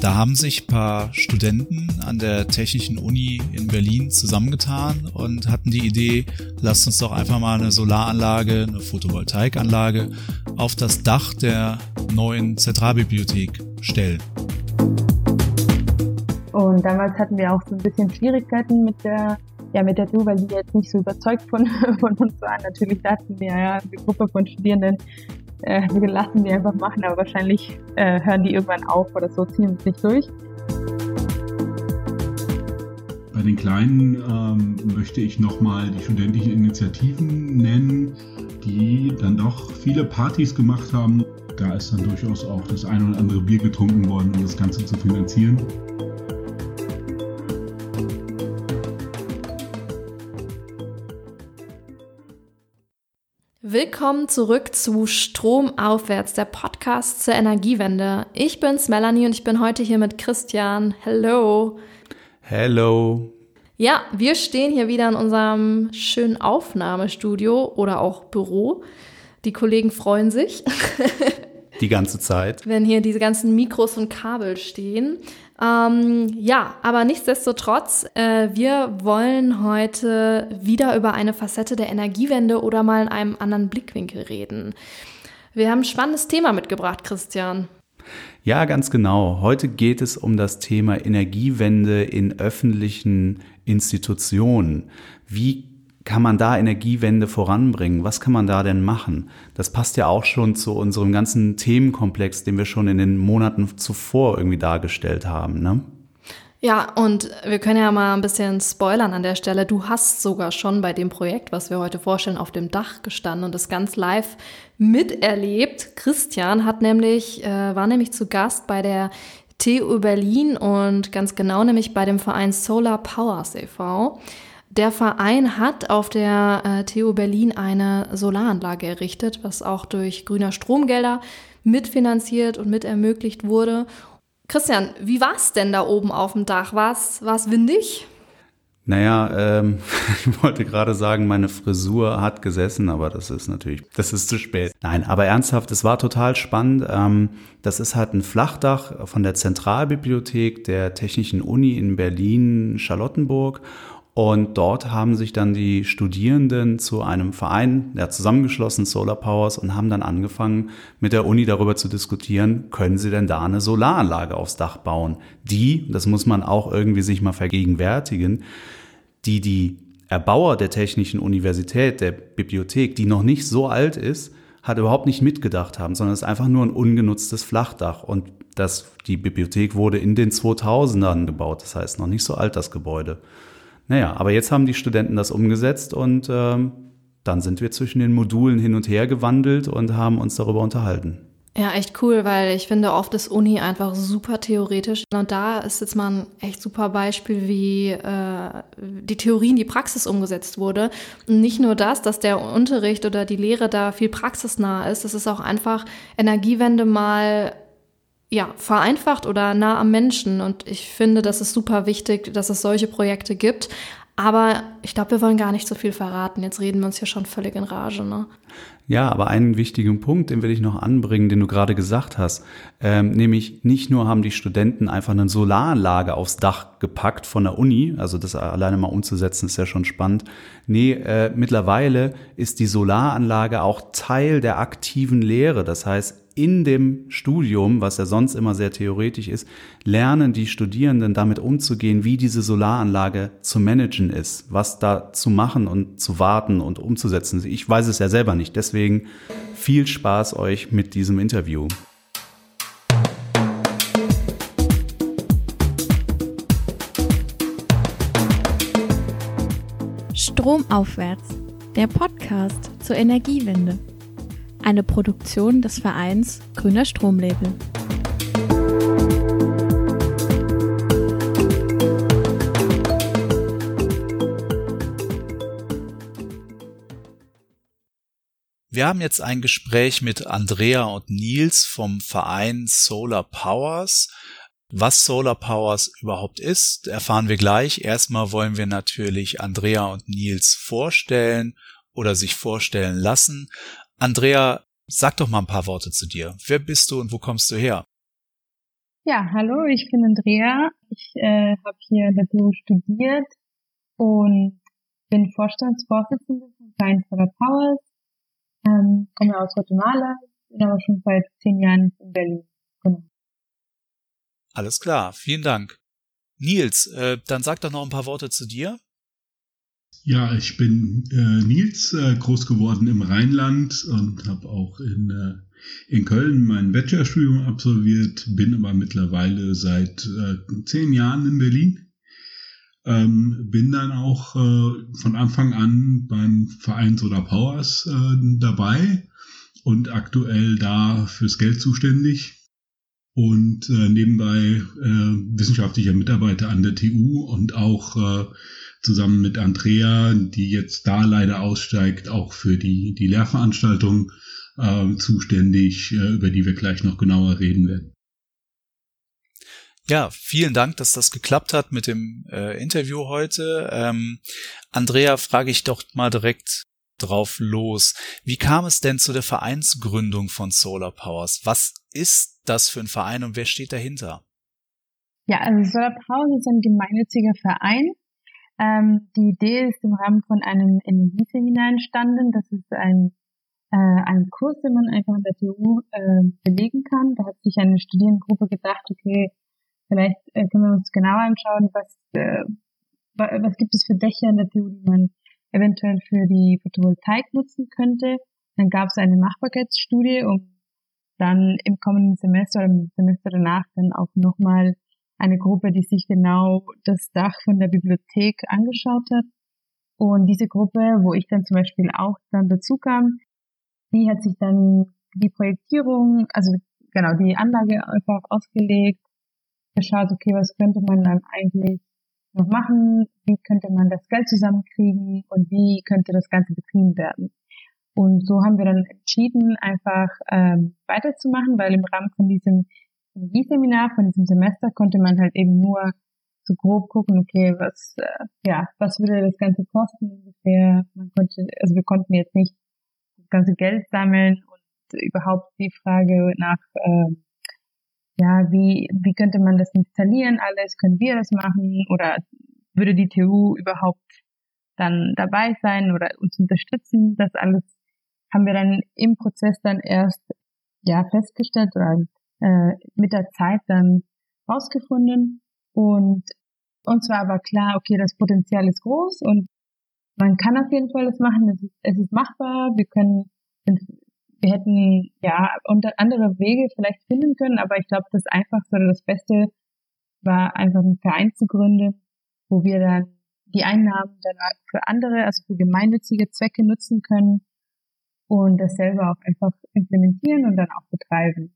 Da haben sich paar Studenten an der Technischen Uni in Berlin zusammengetan und hatten die Idee, lasst uns doch einfach mal eine Solaranlage, eine Photovoltaikanlage auf das Dach der neuen Zentralbibliothek stellen. Und damals hatten wir auch so ein bisschen Schwierigkeiten mit der ja, mit der DU, weil die jetzt nicht so überzeugt von, von uns waren. Natürlich dachten wir, ja, die Gruppe von Studierenden, äh, wir lassen die einfach machen, aber wahrscheinlich äh, hören die irgendwann auf oder so, ziehen es nicht durch. Bei den Kleinen ähm, möchte ich nochmal die studentischen Initiativen nennen, die dann doch viele Partys gemacht haben. Da ist dann durchaus auch das ein oder andere Bier getrunken worden, um das Ganze zu finanzieren. Willkommen zurück zu Stromaufwärts, der Podcast zur Energiewende. Ich bin's Melanie und ich bin heute hier mit Christian. Hello. Hello. Ja, wir stehen hier wieder in unserem schönen Aufnahmestudio oder auch Büro. Die Kollegen freuen sich. Die ganze Zeit. Wenn hier diese ganzen Mikros und Kabel stehen. Ähm, ja, aber nichtsdestotrotz, äh, wir wollen heute wieder über eine Facette der Energiewende oder mal in einem anderen Blickwinkel reden. Wir haben ein spannendes Thema mitgebracht, Christian. Ja, ganz genau. Heute geht es um das Thema Energiewende in öffentlichen Institutionen. Wie kann man da Energiewende voranbringen? Was kann man da denn machen? Das passt ja auch schon zu unserem ganzen Themenkomplex, den wir schon in den Monaten zuvor irgendwie dargestellt haben, ne? Ja, und wir können ja mal ein bisschen spoilern an der Stelle. Du hast sogar schon bei dem Projekt, was wir heute vorstellen, auf dem Dach gestanden und das ganz live miterlebt. Christian hat nämlich, äh, war nämlich zu Gast bei der TU Berlin und ganz genau nämlich bei dem Verein Solar Powers e.V. Der Verein hat auf der äh, TU Berlin eine Solaranlage errichtet, was auch durch grüner Stromgelder mitfinanziert und mit ermöglicht wurde. Christian, wie war es denn da oben auf dem Dach? War es windig? Naja, ähm, ich wollte gerade sagen, meine Frisur hat gesessen, aber das ist natürlich, das ist zu spät. Nein, aber ernsthaft, es war total spannend. Ähm, das ist halt ein Flachdach von der Zentralbibliothek der Technischen Uni in Berlin-Charlottenburg. Und dort haben sich dann die Studierenden zu einem Verein ja, zusammengeschlossen, Solar Powers, und haben dann angefangen, mit der Uni darüber zu diskutieren, können sie denn da eine Solaranlage aufs Dach bauen, die, das muss man auch irgendwie sich mal vergegenwärtigen, die die Erbauer der Technischen Universität, der Bibliothek, die noch nicht so alt ist, hat überhaupt nicht mitgedacht haben, sondern es ist einfach nur ein ungenutztes Flachdach. Und das, die Bibliothek wurde in den 2000ern gebaut, das heißt noch nicht so alt das Gebäude. Naja, aber jetzt haben die Studenten das umgesetzt und ähm, dann sind wir zwischen den Modulen hin und her gewandelt und haben uns darüber unterhalten. Ja, echt cool, weil ich finde, oft ist Uni einfach super theoretisch. Und da ist jetzt mal ein echt super Beispiel, wie äh, die Theorie in die Praxis umgesetzt wurde. Und nicht nur das, dass der Unterricht oder die Lehre da viel praxisnah ist, es ist auch einfach Energiewende mal ja, vereinfacht oder nah am Menschen. Und ich finde, das ist super wichtig, dass es solche Projekte gibt. Aber ich glaube, wir wollen gar nicht so viel verraten. Jetzt reden wir uns hier schon völlig in Rage, ne? Ja, aber einen wichtigen Punkt, den will ich noch anbringen, den du gerade gesagt hast, ähm, nämlich nicht nur haben die Studenten einfach eine Solaranlage aufs Dach gepackt von der Uni, also das alleine mal umzusetzen ist ja schon spannend. Nee, äh, mittlerweile ist die Solaranlage auch Teil der aktiven Lehre. Das heißt, in dem Studium, was ja sonst immer sehr theoretisch ist, lernen die Studierenden damit umzugehen, wie diese Solaranlage zu managen ist, was da zu machen und zu warten und umzusetzen. Ich weiß es ja selber nicht. Deswegen viel Spaß euch mit diesem Interview. Stromaufwärts, der Podcast zur Energiewende eine Produktion des Vereins Grüner Stromlabel. Wir haben jetzt ein Gespräch mit Andrea und Nils vom Verein Solar Powers. Was Solar Powers überhaupt ist, erfahren wir gleich. Erstmal wollen wir natürlich Andrea und Nils vorstellen oder sich vorstellen lassen. Andrea, sag doch mal ein paar Worte zu dir. Wer bist du und wo kommst du her? Ja, hallo, ich bin Andrea. Ich äh, habe hier TU studiert und bin Vorstandsvorsitzende von Science for the Powers, ähm, komme aus Guatemala, bin aber schon seit zehn Jahren in Berlin. Genau. Alles klar, vielen Dank. Nils, äh, dann sag doch noch ein paar Worte zu dir. Ja, ich bin äh, Nils, äh, groß geworden im Rheinland und habe auch in, äh, in Köln mein Bachelorstudium absolviert, bin aber mittlerweile seit äh, zehn Jahren in Berlin. Ähm, bin dann auch äh, von Anfang an beim Verein Solar Powers äh, dabei und aktuell da fürs Geld zuständig und nebenbei wissenschaftlicher Mitarbeiter an der TU und auch zusammen mit Andrea, die jetzt da leider aussteigt, auch für die, die Lehrveranstaltung äh, zuständig, äh, über die wir gleich noch genauer reden werden. Ja, vielen Dank, dass das geklappt hat mit dem äh, Interview heute. Ähm, Andrea, frage ich doch mal direkt drauf los. Wie kam es denn zu der Vereinsgründung von Solar Powers? Was ist das für ein Verein und wer steht dahinter? Ja, also Solar Powers ist ein gemeinnütziger Verein. Ähm, die Idee ist im Rahmen von einem Energieseminar entstanden. Das ist ein, äh, ein Kurs, den man einfach in der TU äh, belegen kann. Da hat sich eine Studierendengruppe gedacht, okay, vielleicht äh, können wir uns genauer anschauen, was, äh, was gibt es für Dächer in der TU, die man eventuell für die Photovoltaik nutzen könnte. Dann gab es eine Machbarkeitsstudie, um dann im kommenden Semester oder im Semester danach dann auch nochmal eine Gruppe, die sich genau das Dach von der Bibliothek angeschaut hat. Und diese Gruppe, wo ich dann zum Beispiel auch dann dazu kam, die hat sich dann die Projektierung, also genau, die Anlage einfach ausgelegt, geschaut, okay, was könnte man dann eigentlich noch machen, wie könnte man das Geld zusammenkriegen und wie könnte das Ganze betrieben werden. Und so haben wir dann entschieden, einfach ähm, weiterzumachen, weil im Rahmen von diesem Energieseminar, von diesem Semester, konnte man halt eben nur so grob gucken, okay, was, äh, ja, was würde das Ganze kosten ungefähr. Man konnte, also wir konnten jetzt nicht das ganze Geld sammeln und überhaupt die Frage nach, äh, ja, wie, wie könnte man das installieren alles? Können wir das machen? Oder würde die TU überhaupt dann dabei sein oder uns unterstützen? Das alles haben wir dann im Prozess dann erst ja festgestellt oder äh, mit der Zeit dann rausgefunden. Und uns war aber klar, okay, das Potenzial ist groß und man kann auf jeden Fall das machen, es ist, es ist machbar, wir können wir hätten ja unter andere Wege vielleicht finden können, aber ich glaube, das Einfachste oder das Beste war einfach einen Verein zu gründen, wo wir dann die Einnahmen dann für andere, also für gemeinnützige Zwecke nutzen können und das selber auch einfach implementieren und dann auch betreiben.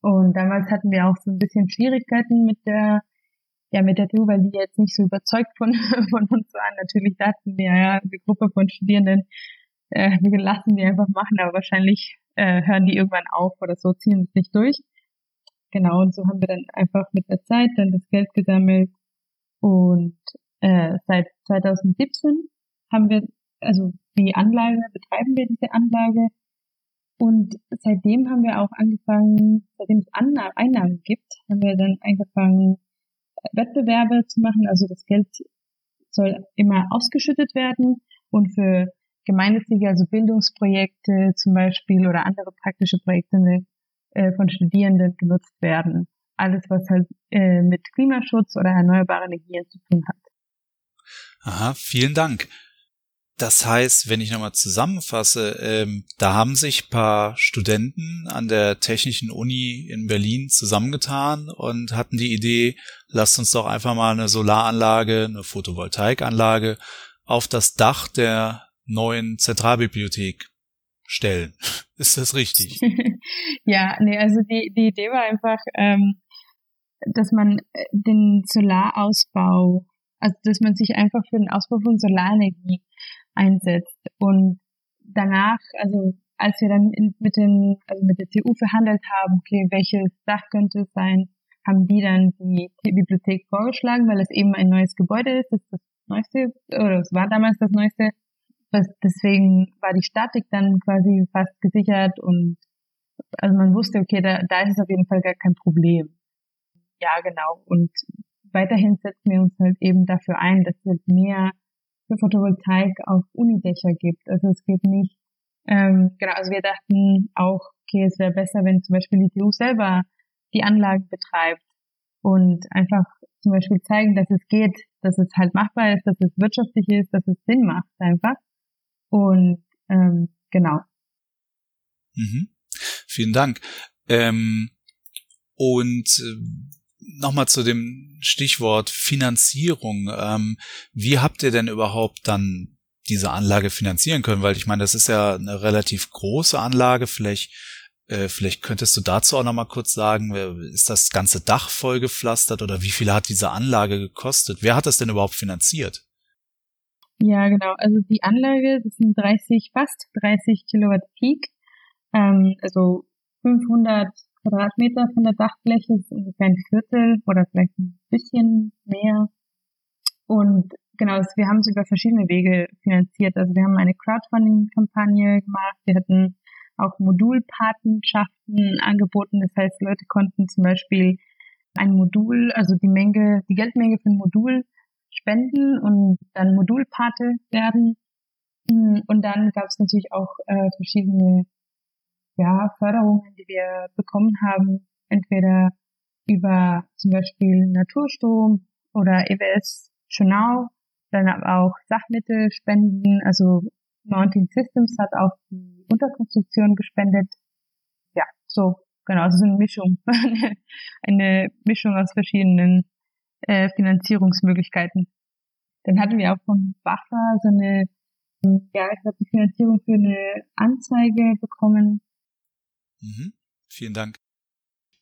Und damals hatten wir auch so ein bisschen Schwierigkeiten mit der ja mit der TU, weil die jetzt nicht so überzeugt von, von uns waren. Natürlich dachten wir, ja, die Gruppe von Studierenden, äh, wir lassen die einfach machen, aber wahrscheinlich äh, hören die irgendwann auf oder so, ziehen es nicht durch. Genau, und so haben wir dann einfach mit der Zeit dann das Geld gesammelt und äh, seit 2017 haben wir, also die Anlage, betreiben wir diese Anlage und seitdem haben wir auch angefangen, seitdem es Einnahmen gibt, haben wir dann angefangen, Wettbewerbe zu machen. Also das Geld soll immer ausgeschüttet werden und für gemeinnützige, also Bildungsprojekte zum Beispiel oder andere praktische Projekte äh, von Studierenden genutzt werden. Alles, was halt äh, mit Klimaschutz oder erneuerbaren Energien zu tun hat. Aha, vielen Dank. Das heißt, wenn ich nochmal zusammenfasse, ähm, da haben sich paar Studenten an der Technischen Uni in Berlin zusammengetan und hatten die Idee, lasst uns doch einfach mal eine Solaranlage, eine Photovoltaikanlage auf das Dach der neuen Zentralbibliothek stellen. Ist das richtig? ja, nee, also die, die Idee war einfach, ähm, dass man äh, den Solarausbau, also dass man sich einfach für den Ausbau von Solarenergie einsetzt. Und danach, also als wir dann mit den, also mit der TU verhandelt haben, okay, welches Dach könnte es sein, haben die dann die Bibliothek vorgeschlagen, weil es eben ein neues Gebäude ist, das ist das neueste, oder es war damals das neueste deswegen war die Statik dann quasi fast gesichert und also man wusste, okay, da, da ist es auf jeden Fall gar kein Problem. ja, genau. Und weiterhin setzen wir uns halt eben dafür ein, dass es mehr für Photovoltaik auf Unidächer gibt. Also es geht nicht, ähm, genau, also wir dachten auch, okay, es wäre besser, wenn zum Beispiel die TU selber die Anlagen betreibt und einfach zum Beispiel zeigen, dass es geht, dass es halt machbar ist, dass es wirtschaftlich ist, dass es Sinn macht einfach. Und ähm, genau. Mhm. Vielen Dank. Ähm, und äh, nochmal zu dem Stichwort Finanzierung. Ähm, wie habt ihr denn überhaupt dann diese Anlage finanzieren können? Weil ich meine, das ist ja eine relativ große Anlage. Vielleicht, äh, vielleicht könntest du dazu auch nochmal kurz sagen, ist das ganze Dach vollgepflastert oder wie viel hat diese Anlage gekostet? Wer hat das denn überhaupt finanziert? Ja, genau. Also die Anlage, das sind 30, fast 30 Kilowatt Peak. Ähm, also 500 Quadratmeter von der Dachfläche, das ist ungefähr ein Viertel oder vielleicht ein bisschen mehr. Und genau, wir haben es über verschiedene Wege finanziert. Also wir haben eine Crowdfunding-Kampagne gemacht, wir hatten auch Modulpatenschaften angeboten. Das heißt, Leute konnten zum Beispiel ein Modul, also die Menge, die Geldmenge für ein Modul spenden und dann Modulpate werden. Und dann gab es natürlich auch äh, verschiedene ja, Förderungen, die wir bekommen haben, entweder über zum Beispiel Naturstrom oder EWS Schönau, dann aber auch Sachmittelspenden, also Mounting Systems hat auch die Unterkonstruktion gespendet. Ja, so, genau, also so eine Mischung, eine Mischung aus verschiedenen äh, Finanzierungsmöglichkeiten. Dann hatten wir auch vom BAFA so eine, ja, ich habe die Finanzierung für eine Anzeige bekommen, Mhm. Vielen Dank.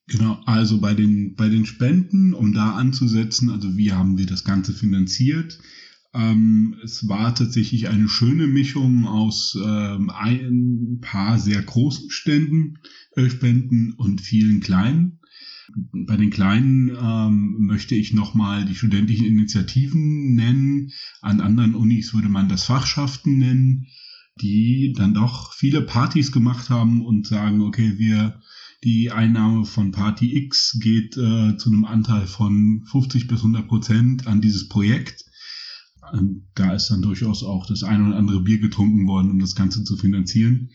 Genau, also bei den, bei den Spenden, um da anzusetzen, also wie haben wir das Ganze finanziert? Ähm, es war tatsächlich eine schöne Mischung aus ähm, ein paar sehr großen Ständen, äh, Spenden und vielen kleinen. Bei den kleinen ähm, möchte ich nochmal die studentischen Initiativen nennen. An anderen Unis würde man das Fachschaften nennen die dann doch viele Partys gemacht haben und sagen, okay, wir die Einnahme von Party X geht äh, zu einem Anteil von 50 bis 100 Prozent an dieses Projekt. Und da ist dann durchaus auch das eine oder andere Bier getrunken worden, um das Ganze zu finanzieren.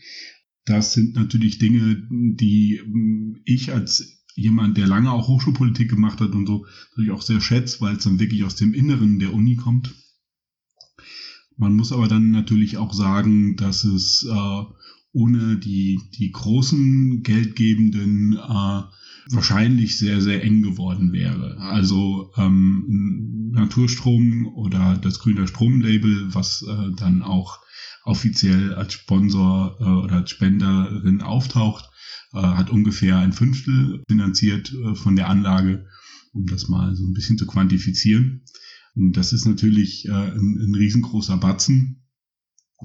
Das sind natürlich Dinge, die hm, ich als jemand, der lange auch Hochschulpolitik gemacht hat und so, natürlich auch sehr schätze, weil es dann wirklich aus dem Inneren der Uni kommt. Man muss aber dann natürlich auch sagen, dass es äh, ohne die, die großen Geldgebenden äh, wahrscheinlich sehr, sehr eng geworden wäre. Also ähm, Naturstrom oder das Grüner Stromlabel, was äh, dann auch offiziell als Sponsor äh, oder als Spenderin auftaucht, äh, hat ungefähr ein Fünftel finanziert äh, von der Anlage, um das mal so ein bisschen zu quantifizieren. Das ist natürlich äh, ein, ein riesengroßer Batzen,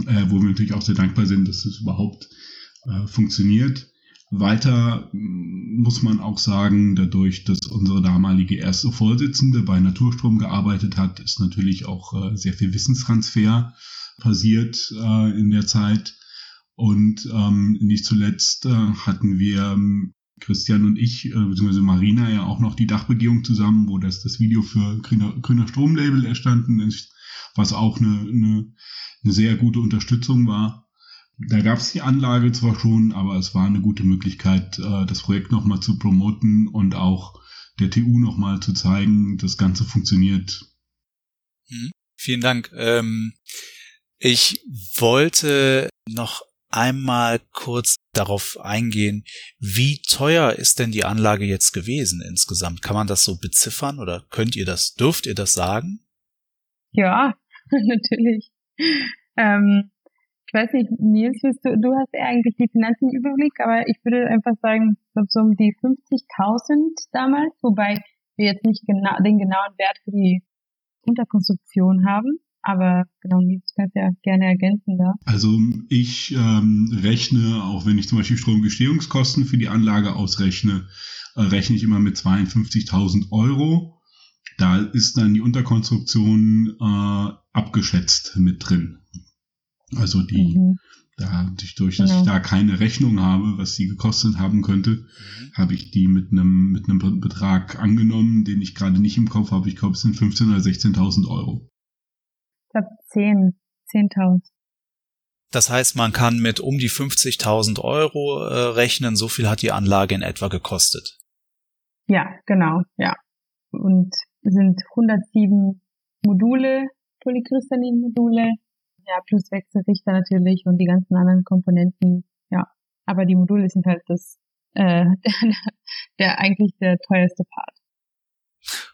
äh, wo wir natürlich auch sehr dankbar sind, dass es überhaupt äh, funktioniert. Weiter mm, muss man auch sagen, dadurch, dass unsere damalige erste Vorsitzende bei Naturstrom gearbeitet hat, ist natürlich auch äh, sehr viel Wissenstransfer passiert äh, in der Zeit. Und ähm, nicht zuletzt äh, hatten wir ähm, Christian und ich, äh, beziehungsweise Marina ja auch noch die Dachbegehung zusammen, wo das, das Video für Grüner, Grüner Stromlabel erstanden ist, was auch eine, eine, eine sehr gute Unterstützung war. Da gab es die Anlage zwar schon, aber es war eine gute Möglichkeit, äh, das Projekt nochmal zu promoten und auch der TU nochmal zu zeigen, das Ganze funktioniert. Hm, vielen Dank. Ähm, ich wollte noch einmal kurz darauf eingehen, wie teuer ist denn die Anlage jetzt gewesen insgesamt? Kann man das so beziffern oder könnt ihr das, dürft ihr das sagen? Ja, natürlich. Ähm, ich weiß nicht, Nils, du, du hast ja eigentlich die Finanzen im Überblick, aber ich würde einfach sagen, so um die 50.000 damals, wobei wir jetzt nicht genau, den genauen Wert für die Unterkonstruktion haben. Aber genau, Nils kannst ja gerne ergänzen da. Also ich ähm, rechne, auch wenn ich zum Beispiel Stromgestehungskosten für die Anlage ausrechne, äh, rechne ich immer mit 52.000 Euro. Da ist dann die Unterkonstruktion äh, abgeschätzt mit drin. Also die, mhm. Dadurch, dass genau. ich da keine Rechnung habe, was sie gekostet haben könnte, mhm. habe ich die mit einem mit einem Betrag angenommen, den ich gerade nicht im Kopf habe. Ich glaube, es sind 15.000 oder 16.000 Euro. Ich glaube 10, 10.000. Das heißt, man kann mit um die 50.000 Euro äh, rechnen. So viel hat die Anlage in etwa gekostet. Ja, genau, ja. Und sind 107 Module, Polykristallin-Module ja, plus Wechselrichter natürlich und die ganzen anderen Komponenten. Ja, aber die Module sind halt das, äh, der, der eigentlich der teuerste Part.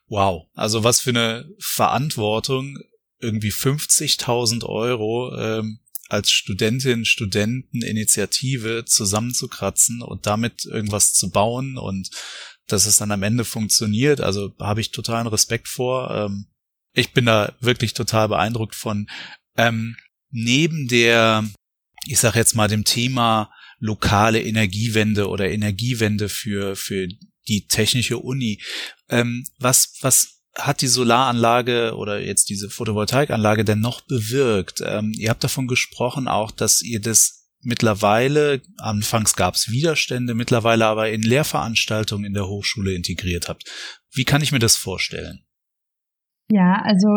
Wow, also was für eine Verantwortung, irgendwie 50.000 Euro ähm, als Studentin, Studenteninitiative zusammenzukratzen und damit irgendwas zu bauen und dass es dann am Ende funktioniert. Also habe ich totalen Respekt vor. Ähm, ich bin da wirklich total beeindruckt von. Ähm, neben der, ich sage jetzt mal dem Thema lokale Energiewende oder Energiewende für für die technische Uni, ähm, was was hat die Solaranlage oder jetzt diese Photovoltaikanlage denn noch bewirkt? Ähm, ihr habt davon gesprochen auch, dass ihr das mittlerweile, anfangs gab es Widerstände, mittlerweile aber in Lehrveranstaltungen in der Hochschule integriert habt. Wie kann ich mir das vorstellen? Ja, also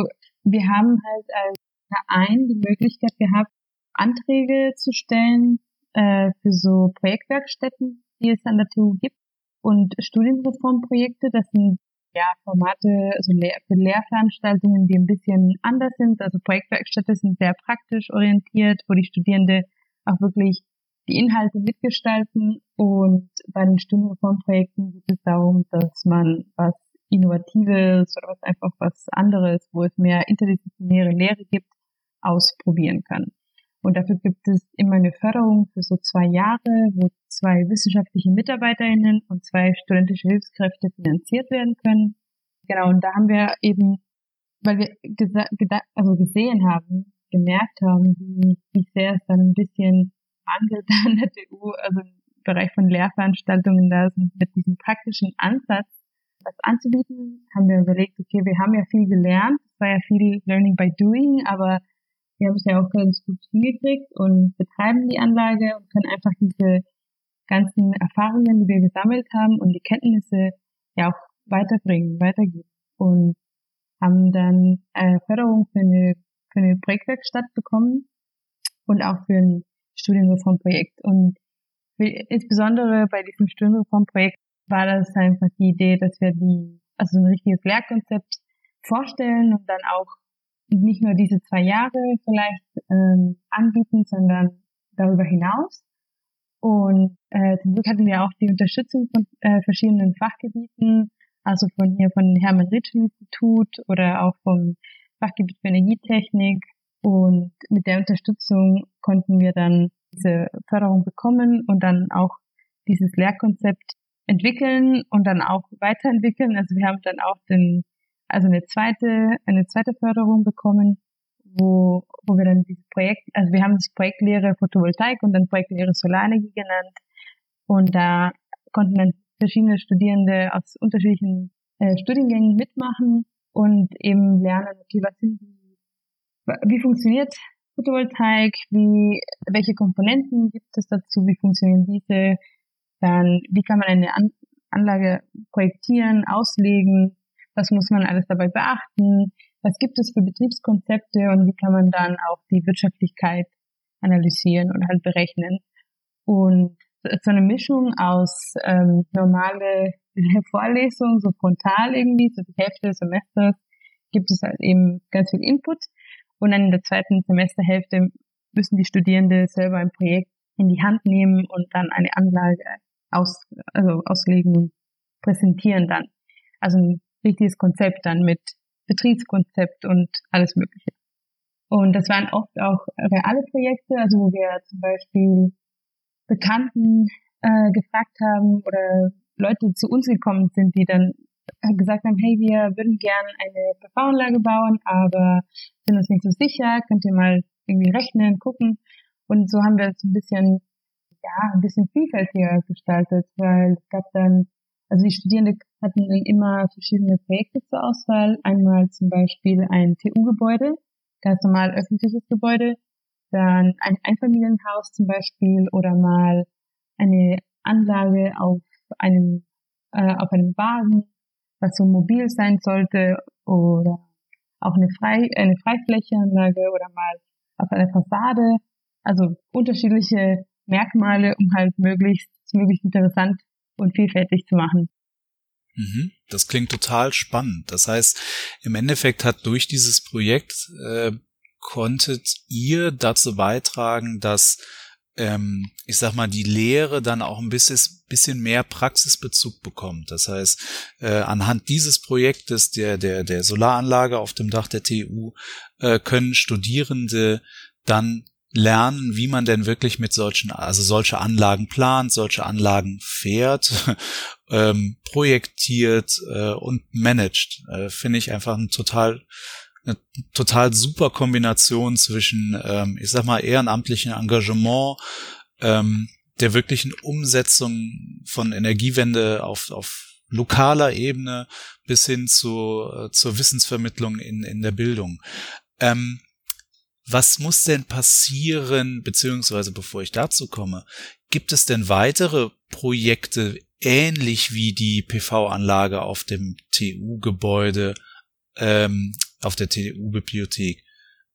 wir haben halt als Verein die Möglichkeit gehabt, Anträge zu stellen äh, für so Projektwerkstätten, die es an der TU gibt und Studienreformprojekte. Das sind ja Formate also für Lehrveranstaltungen, die ein bisschen anders sind. Also Projektwerkstätte sind sehr praktisch orientiert, wo die Studierende auch wirklich die Inhalte mitgestalten und bei den Studienreformprojekten geht es darum, dass man was Innovatives oder was einfach was anderes, wo es mehr interdisziplinäre Lehre gibt, ausprobieren kann. Und dafür gibt es immer eine Förderung für so zwei Jahre, wo zwei wissenschaftliche MitarbeiterInnen und zwei studentische Hilfskräfte finanziert werden können. Genau, und da haben wir eben, weil wir also gesehen haben, gemerkt haben, wie, wie sehr es dann ein bisschen mangelt an der TU, also im Bereich von Lehrveranstaltungen da sind, mit diesem praktischen Ansatz was anzubieten, haben wir überlegt, okay, wir haben ja viel gelernt, es war ja viel Learning by Doing, aber wir haben es ja auch ganz gut hingekriegt und betreiben die Anlage und können einfach diese ganzen Erfahrungen, die wir gesammelt haben und die Kenntnisse ja auch weiterbringen, weitergeben. Und haben dann äh, Förderung für eine, für eine Projektwerkstatt bekommen und auch für ein Studienreformprojekt. Und insbesondere bei diesem Studienreformprojekt war das einfach die Idee, dass wir die, also ein richtiges Lehrkonzept vorstellen und dann auch nicht nur diese zwei Jahre vielleicht ähm, anbieten, sondern darüber hinaus. Und äh, zum Glück hatten wir auch die Unterstützung von äh, verschiedenen Fachgebieten, also von hier von Hermann Ritschel Institut oder auch vom Fachgebiet für Energietechnik. Und mit der Unterstützung konnten wir dann diese Förderung bekommen und dann auch dieses Lehrkonzept entwickeln und dann auch weiterentwickeln. Also wir haben dann auch den also eine zweite, eine zweite Förderung bekommen, wo, wo wir dann dieses Projekt, also wir haben das Projekt Lehre Photovoltaik und dann Projekt Lehre Solarenergie genannt. Und da konnten dann verschiedene Studierende aus unterschiedlichen äh, Studiengängen mitmachen und eben lernen, okay, was sind die, wie funktioniert Photovoltaik, wie, welche Komponenten gibt es dazu, wie funktionieren diese, dann, wie kann man eine An Anlage projektieren, auslegen, was muss man alles dabei beachten, was gibt es für Betriebskonzepte und wie kann man dann auch die Wirtschaftlichkeit analysieren und halt berechnen. Und so eine Mischung aus ähm, normale Vorlesung, so frontal irgendwie, so die Hälfte des Semesters gibt es halt eben ganz viel Input und dann in der zweiten Semesterhälfte müssen die Studierende selber ein Projekt in die Hand nehmen und dann eine Anlage aus, also auslegen und präsentieren dann. Also ein richtiges Konzept dann mit Betriebskonzept und alles Mögliche. Und das waren oft auch reale Projekte, also wo wir zum Beispiel Bekannten äh, gefragt haben oder Leute zu uns gekommen sind, die dann gesagt haben, hey, wir würden gerne eine PV-Anlage bauen, aber sind uns nicht so sicher, könnt ihr mal irgendwie rechnen, gucken. Und so haben wir es ein bisschen, ja, ein bisschen vielfältiger gestaltet, weil es gab dann also die Studierenden hatten dann immer verschiedene Projekte zur Auswahl. Einmal zum Beispiel ein TU-Gebäude, ganz normal öffentliches Gebäude, dann ein Einfamilienhaus zum Beispiel oder mal eine Anlage auf einem, äh, auf einem Wagen, was so mobil sein sollte oder auch eine, Frei, eine Freiflächeanlage oder mal auf einer Fassade. Also unterschiedliche Merkmale, um halt möglichst, möglichst interessant und vielfältig zu machen. Mhm. Das klingt total spannend. Das heißt, im Endeffekt hat durch dieses Projekt äh, konntet ihr dazu beitragen, dass ähm, ich sag mal, die Lehre dann auch ein bisschen, bisschen mehr Praxisbezug bekommt. Das heißt, äh, anhand dieses Projektes der, der, der Solaranlage auf dem Dach der TU äh, können Studierende dann lernen, wie man denn wirklich mit solchen, also solche Anlagen plant, solche Anlagen fährt, ähm, projektiert äh, und managt. Äh, Finde ich einfach ein total eine total super Kombination zwischen, ähm, ich sag mal, ehrenamtlichen Engagement, ähm, der wirklichen Umsetzung von Energiewende auf, auf lokaler Ebene bis hin zu, äh, zur Wissensvermittlung in, in der Bildung. Ähm, was muss denn passieren, beziehungsweise bevor ich dazu komme, gibt es denn weitere Projekte ähnlich wie die PV-Anlage auf dem TU-Gebäude ähm, auf der TU-Bibliothek.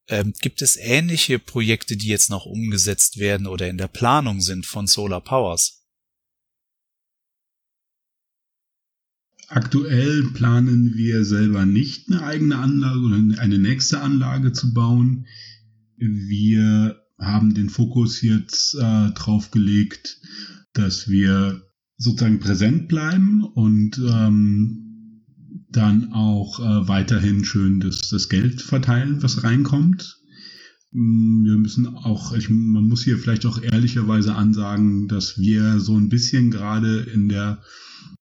Ähm, gibt es ähnliche Projekte, die jetzt noch umgesetzt werden oder in der Planung sind von Solar Powers? Aktuell planen wir selber nicht eine eigene Anlage oder eine nächste Anlage zu bauen. Wir haben den Fokus jetzt äh, drauf gelegt, dass wir sozusagen präsent bleiben und ähm, dann auch äh, weiterhin schön das, das Geld verteilen, was reinkommt. Mm, wir müssen auch, ich, man muss hier vielleicht auch ehrlicherweise ansagen, dass wir so ein bisschen gerade in der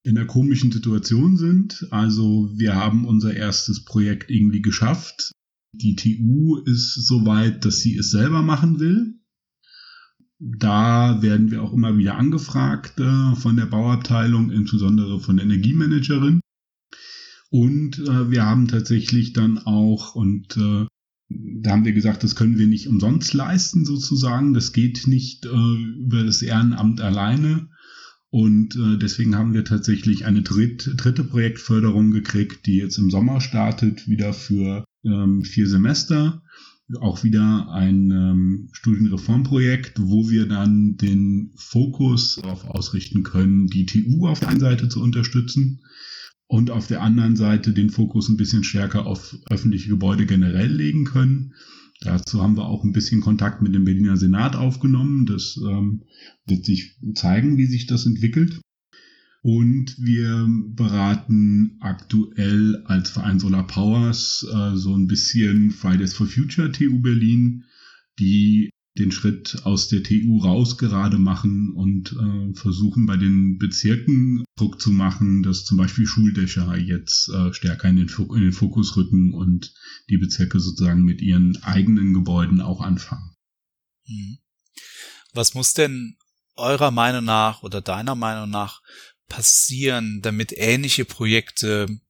in der komischen Situation sind. Also wir haben unser erstes Projekt irgendwie geschafft. Die TU ist so weit, dass sie es selber machen will. Da werden wir auch immer wieder angefragt äh, von der Bauabteilung, insbesondere von der Energiemanagerin. Und äh, wir haben tatsächlich dann auch, und äh, da haben wir gesagt, das können wir nicht umsonst leisten sozusagen. Das geht nicht äh, über das Ehrenamt alleine. Und äh, deswegen haben wir tatsächlich eine dritt, dritte Projektförderung gekriegt, die jetzt im Sommer startet, wieder für ähm, vier Semester. Auch wieder ein ähm, Studienreformprojekt, wo wir dann den Fokus darauf ausrichten können, die TU auf der einen Seite zu unterstützen und auf der anderen Seite den Fokus ein bisschen stärker auf öffentliche Gebäude generell legen können. Dazu haben wir auch ein bisschen Kontakt mit dem Berliner Senat aufgenommen. Das ähm, wird sich zeigen, wie sich das entwickelt. Und wir beraten aktuell als Verein Solar Powers äh, so ein bisschen Fridays for Future TU Berlin, die den Schritt aus der TU raus gerade machen und äh, versuchen bei den Bezirken Druck zu machen, dass zum Beispiel Schuldächer jetzt äh, stärker in den, in den Fokus rücken und die Bezirke sozusagen mit ihren eigenen Gebäuden auch anfangen. Mhm. Was muss denn eurer Meinung nach oder deiner Meinung nach passieren, damit ähnliche Projekte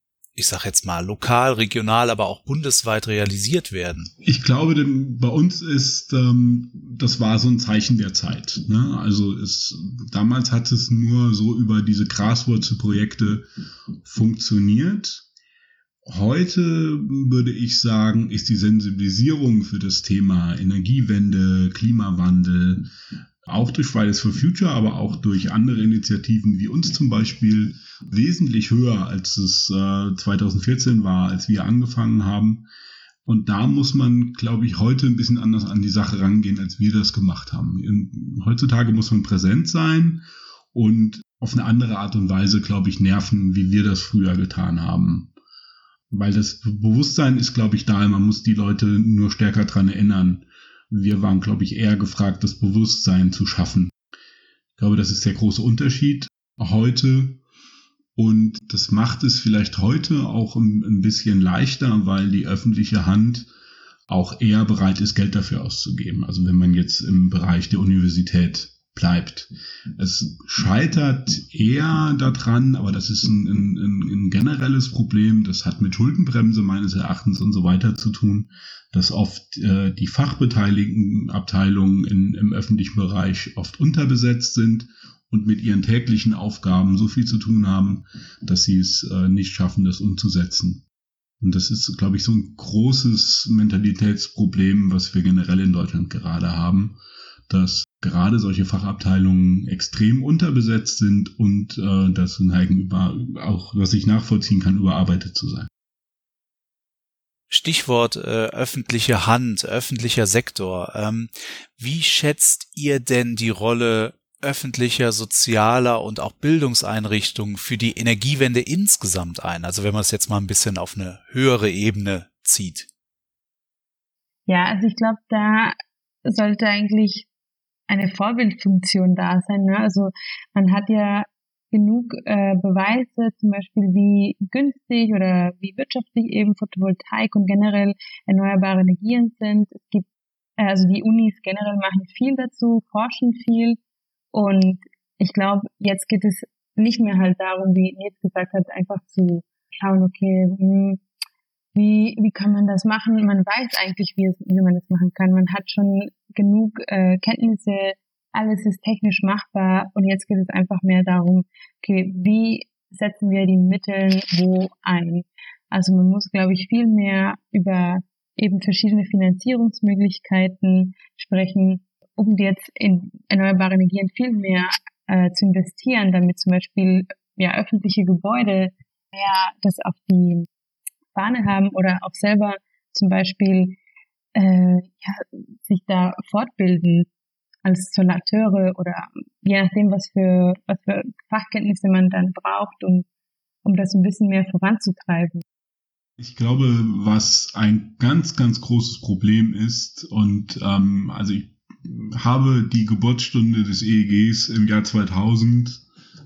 ich sag jetzt mal, lokal, regional, aber auch bundesweit realisiert werden? Ich glaube, denn bei uns ist, ähm, das war so ein Zeichen der Zeit. Ne? Also es, damals hat es nur so über diese Graswurzelprojekte funktioniert. Heute würde ich sagen, ist die Sensibilisierung für das Thema Energiewende, Klimawandel, auch durch Fridays for Future, aber auch durch andere Initiativen wie uns zum Beispiel wesentlich höher, als es äh, 2014 war, als wir angefangen haben. Und da muss man, glaube ich, heute ein bisschen anders an die Sache rangehen, als wir das gemacht haben. Heutzutage muss man präsent sein und auf eine andere Art und Weise, glaube ich, nerven, wie wir das früher getan haben. Weil das Bewusstsein ist, glaube ich, da. Man muss die Leute nur stärker dran erinnern. Wir waren, glaube ich, eher gefragt, das Bewusstsein zu schaffen. Ich glaube, das ist der große Unterschied heute. Und das macht es vielleicht heute auch ein, bisschen leichter, weil die öffentliche Hand auch eher bereit ist, Geld dafür auszugeben. Also wenn man jetzt im Bereich der Universität bleibt. Es scheitert eher daran, aber das ist ein, ein, ein generelles Problem, das hat mit Schuldenbremse meines Erachtens und so weiter zu tun, dass oft äh, die fachbeteiligten Abteilungen in, im öffentlichen Bereich oft unterbesetzt sind und mit ihren täglichen Aufgaben so viel zu tun haben, dass sie es äh, nicht schaffen, das umzusetzen. Und das ist, glaube ich, so ein großes Mentalitätsproblem, was wir generell in Deutschland gerade haben, dass gerade solche Fachabteilungen extrem unterbesetzt sind und äh, dazu neigen, über, auch was ich nachvollziehen kann, überarbeitet zu sein. Stichwort äh, öffentliche Hand, öffentlicher Sektor. Ähm, wie schätzt ihr denn die Rolle öffentlicher, sozialer und auch Bildungseinrichtungen für die Energiewende insgesamt ein? Also wenn man es jetzt mal ein bisschen auf eine höhere Ebene zieht. Ja, also ich glaube, da sollte eigentlich eine Vorbildfunktion da sein. Ne? Also man hat ja genug äh, Beweise, zum Beispiel wie günstig oder wie wirtschaftlich eben Photovoltaik und generell erneuerbare Energien sind. Es gibt äh, also die Unis generell machen viel dazu, forschen viel und ich glaube, jetzt geht es nicht mehr halt darum, wie Nils gesagt hat, einfach zu schauen, okay, hm, wie, wie kann man das machen? Man weiß eigentlich, wie, es, wie man das machen kann. Man hat schon genug äh, Kenntnisse, alles ist technisch machbar und jetzt geht es einfach mehr darum, okay, wie setzen wir die Mittel wo ein? Also man muss, glaube ich, viel mehr über eben verschiedene Finanzierungsmöglichkeiten sprechen, um jetzt in erneuerbare Energien viel mehr äh, zu investieren, damit zum Beispiel ja öffentliche Gebäude mehr das auf die Fahne haben oder auch selber zum Beispiel äh, ja, sich da fortbilden als Solateure oder je nachdem, was für, was für Fachkenntnisse man dann braucht, um, um das ein bisschen mehr voranzutreiben. Ich glaube, was ein ganz, ganz großes Problem ist, und ähm, also ich habe die Geburtsstunde des EEGs im Jahr 2000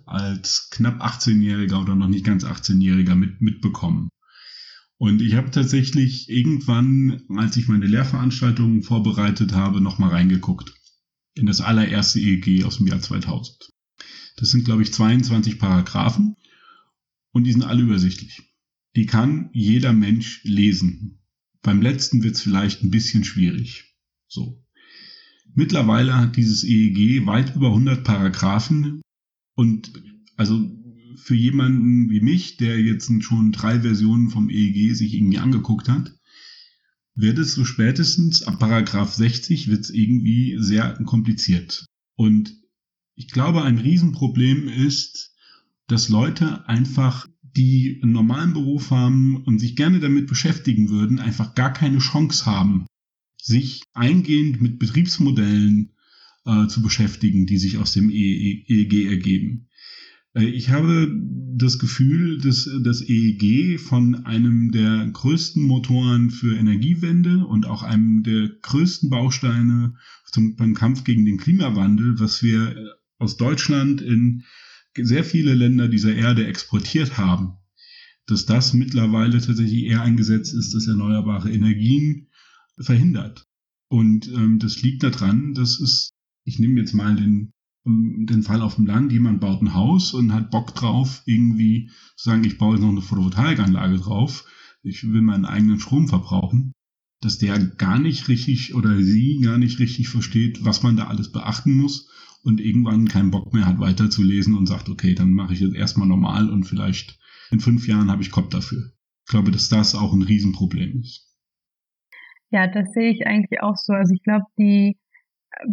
als knapp 18-Jähriger oder noch nicht ganz 18-Jähriger mit, mitbekommen. Und ich habe tatsächlich irgendwann, als ich meine Lehrveranstaltungen vorbereitet habe, nochmal reingeguckt. In das allererste EEG aus dem Jahr 2000. Das sind, glaube ich, 22 Paragraphen und die sind alle übersichtlich. Die kann jeder Mensch lesen. Beim letzten wird es vielleicht ein bisschen schwierig. So. Mittlerweile hat dieses EEG weit über 100 Paragraphen und also für jemanden wie mich, der jetzt schon drei Versionen vom EEG sich irgendwie angeguckt hat, wird es so spätestens ab Paragraph 60 wird es irgendwie sehr kompliziert. Und ich glaube, ein Riesenproblem ist, dass Leute einfach, die einen normalen Beruf haben und sich gerne damit beschäftigen würden, einfach gar keine Chance haben, sich eingehend mit Betriebsmodellen äh, zu beschäftigen, die sich aus dem EEG ergeben. Äh, ich habe das Gefühl, dass das EEG von einem der größten Motoren für Energiewende und auch einem der größten Bausteine zum, beim Kampf gegen den Klimawandel, was wir äh, aus Deutschland in sehr viele Länder dieser Erde exportiert haben, dass das mittlerweile tatsächlich eher ein Gesetz ist, das erneuerbare Energien verhindert. Und ähm, das liegt daran, dass es, ich nehme jetzt mal den den Fall auf dem Land, jemand baut ein Haus und hat Bock drauf, irgendwie zu sagen, ich baue jetzt noch eine Photovoltaikanlage drauf, ich will meinen eigenen Strom verbrauchen, dass der gar nicht richtig oder sie gar nicht richtig versteht, was man da alles beachten muss und irgendwann keinen Bock mehr hat weiterzulesen und sagt, okay, dann mache ich jetzt erstmal normal und vielleicht in fünf Jahren habe ich Kopf dafür. Ich glaube, dass das auch ein Riesenproblem ist. Ja, das sehe ich eigentlich auch so. Also ich glaube, die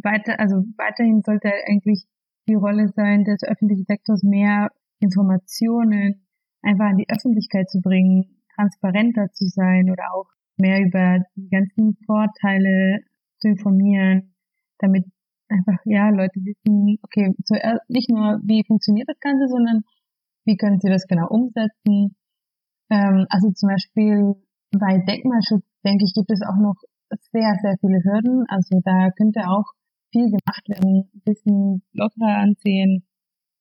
weiter, also weiterhin sollte eigentlich die Rolle sein des öffentlichen Sektors mehr Informationen einfach an die Öffentlichkeit zu bringen, transparenter zu sein oder auch mehr über die ganzen Vorteile zu informieren, damit einfach, ja, Leute wissen, okay, zuerst nicht nur, wie funktioniert das Ganze, sondern wie können sie das genau umsetzen. Ähm, also zum Beispiel bei Denkmalschutz, denke ich, gibt es auch noch sehr, sehr viele Hürden. Also da könnte auch viel gemacht werden, ein bisschen lockerer ansehen,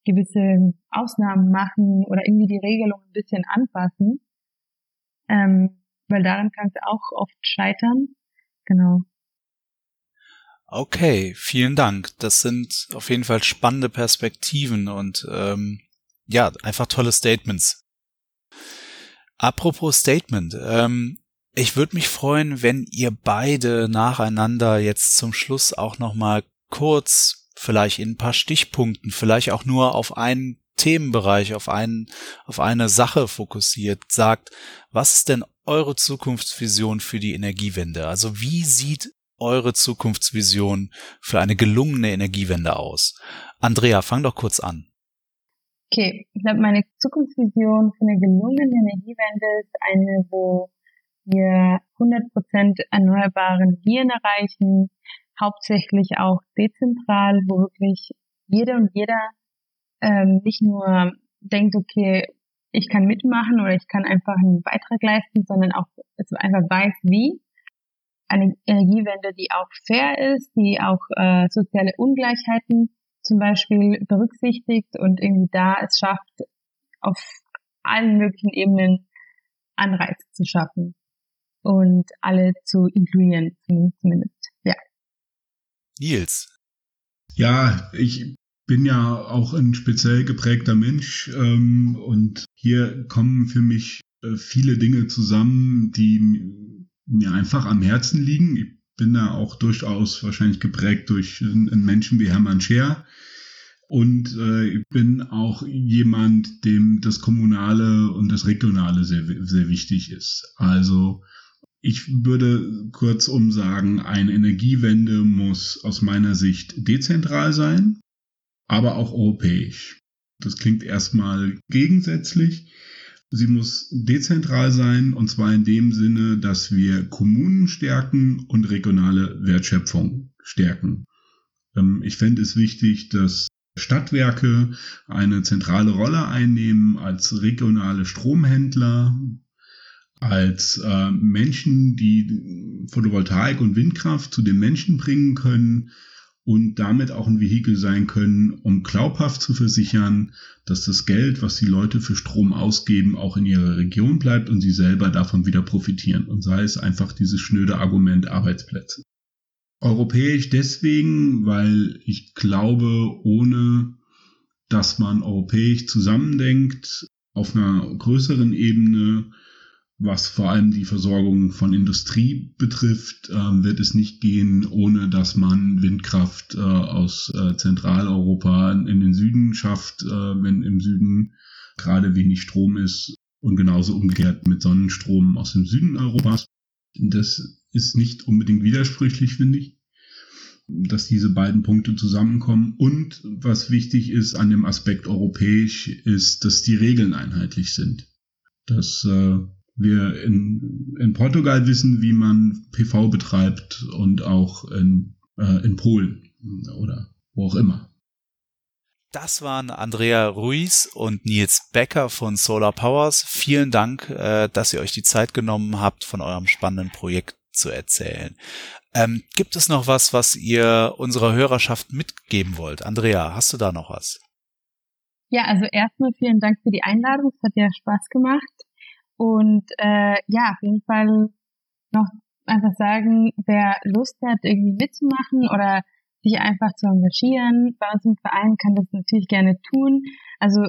gewisse Ausnahmen machen oder irgendwie die Regelung ein bisschen anpassen. Ähm, weil daran kann es auch oft scheitern. Genau. Okay, vielen Dank. Das sind auf jeden Fall spannende Perspektiven und ähm, ja, einfach tolle Statements. Apropos Statement, ähm, ich würde mich freuen, wenn ihr beide nacheinander jetzt zum Schluss auch noch mal kurz, vielleicht in ein paar Stichpunkten, vielleicht auch nur auf einen Themenbereich, auf einen, auf eine Sache fokussiert, sagt, was ist denn eure Zukunftsvision für die Energiewende? Also wie sieht eure Zukunftsvision für eine gelungene Energiewende aus? Andrea, fang doch kurz an. Okay, ich glaube, meine Zukunftsvision für eine gelungene Energiewende ist eine, wo wir 100% erneuerbare Energien erreichen, hauptsächlich auch dezentral, wo wirklich jede und jeder ähm, nicht nur denkt, okay, ich kann mitmachen oder ich kann einfach einen Beitrag leisten, sondern auch einfach weiß, wie. Eine Energiewende, die auch fair ist, die auch äh, soziale Ungleichheiten zum Beispiel berücksichtigt und irgendwie da es schafft, auf allen möglichen Ebenen Anreize zu schaffen und alle zu inkludieren, zumindest, ja. Nils. Ja, ich bin ja auch ein speziell geprägter Mensch ähm, und hier kommen für mich äh, viele Dinge zusammen, die mir einfach am Herzen liegen. Ich bin da auch durchaus wahrscheinlich geprägt durch einen Menschen wie Hermann Scher. Und äh, ich bin auch jemand, dem das Kommunale und das Regionale sehr, sehr wichtig ist. Also ich würde kurzum sagen, eine Energiewende muss aus meiner Sicht dezentral sein, aber auch europäisch. Das klingt erstmal gegensätzlich. Sie muss dezentral sein, und zwar in dem Sinne, dass wir Kommunen stärken und regionale Wertschöpfung stärken. Ähm, ich fände es wichtig, dass Stadtwerke eine zentrale Rolle einnehmen als regionale Stromhändler, als äh, Menschen, die Photovoltaik und Windkraft zu den Menschen bringen können und damit auch ein Vehikel sein können, um glaubhaft zu versichern, dass das Geld, was die Leute für Strom ausgeben, auch in ihrer Region bleibt und sie selber davon wieder profitieren. Und sei es einfach dieses schnöde Argument Arbeitsplätze. Europäisch deswegen, weil ich glaube, ohne dass man europäisch zusammendenkt, auf einer größeren Ebene, was vor allem die Versorgung von Industrie betrifft, äh, wird es nicht gehen, ohne dass man Windkraft äh, aus äh, Zentraleuropa in den Süden schafft, äh, wenn im Süden gerade wenig Strom ist und genauso umgekehrt mit Sonnenstrom aus dem Süden Europas. Das ist nicht unbedingt widersprüchlich, finde ich, dass diese beiden Punkte zusammenkommen. Und was wichtig ist an dem Aspekt europäisch, ist, dass die Regeln einheitlich sind. Dass äh, wir in, in Portugal wissen, wie man PV betreibt und auch in, äh, in Polen oder wo auch immer. Das waren Andrea Ruiz und Nils Becker von Solar Powers. Vielen Dank, äh, dass ihr euch die Zeit genommen habt, von eurem spannenden Projekt zu erzählen. Ähm, gibt es noch was, was ihr unserer Hörerschaft mitgeben wollt? Andrea, hast du da noch was? Ja, also erstmal vielen Dank für die Einladung. Es hat ja Spaß gemacht. Und äh, ja, auf jeden Fall noch einfach sagen, wer Lust hat, irgendwie mitzumachen oder sich einfach zu engagieren bei uns im Verein, kann das natürlich gerne tun. Also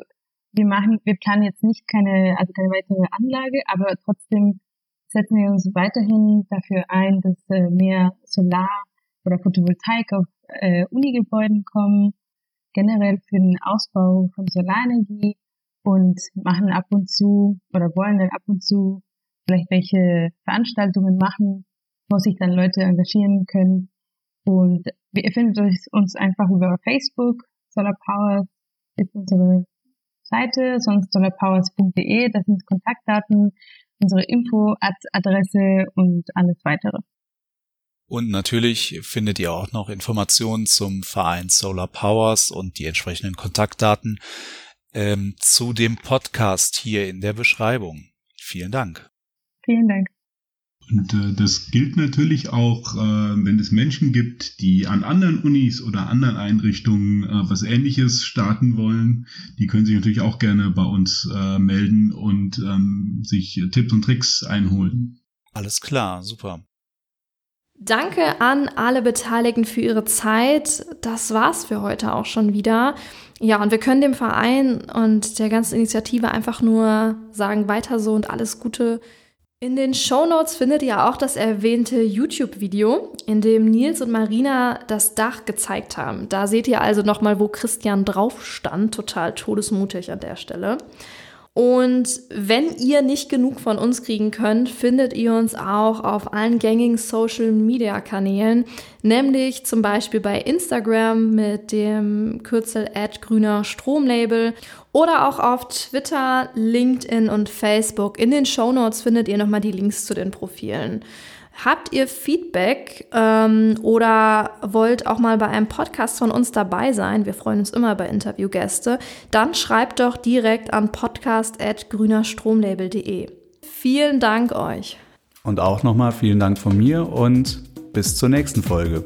wir machen, wir planen jetzt nicht keine, also keine weitere Anlage, aber trotzdem setzen wir uns weiterhin dafür ein, dass äh, mehr Solar- oder Photovoltaik auf äh, Unigebäuden kommen, generell für den Ausbau von Solarenergie und machen ab und zu oder wollen dann ab und zu vielleicht welche Veranstaltungen machen, wo sich dann Leute engagieren können. Und ihr findet uns einfach über Facebook, Solar Powers ist unsere Seite, sonst solarpowers.de, das sind Kontaktdaten unsere Info-Adresse und alles weitere. Und natürlich findet ihr auch noch Informationen zum Verein Solar Powers und die entsprechenden Kontaktdaten ähm, zu dem Podcast hier in der Beschreibung. Vielen Dank. Vielen Dank. Und äh, das gilt natürlich auch, äh, wenn es Menschen gibt, die an anderen Unis oder anderen Einrichtungen äh, was Ähnliches starten wollen. Die können sich natürlich auch gerne bei uns äh, melden und ähm, sich Tipps und Tricks einholen. Alles klar, super. Danke an alle Beteiligten für ihre Zeit. Das war's für heute auch schon wieder. Ja, und wir können dem Verein und der ganzen Initiative einfach nur sagen, weiter so und alles Gute. In den Show Notes findet ihr auch das erwähnte YouTube-Video, in dem Nils und Marina das Dach gezeigt haben. Da seht ihr also nochmal, wo Christian drauf stand. Total todesmutig an der Stelle. Und wenn ihr nicht genug von uns kriegen könnt, findet ihr uns auch auf allen gängigen Social-Media-Kanälen, nämlich zum Beispiel bei Instagram mit dem Kürzel grüner Stromlabel oder auch auf Twitter, LinkedIn und Facebook. In den Show Notes findet ihr nochmal die Links zu den Profilen. Habt ihr Feedback ähm, oder wollt auch mal bei einem Podcast von uns dabei sein? Wir freuen uns immer bei Interviewgäste. Dann schreibt doch direkt an podcast.grünerstromlabel.de. Vielen Dank euch. Und auch nochmal vielen Dank von mir und bis zur nächsten Folge.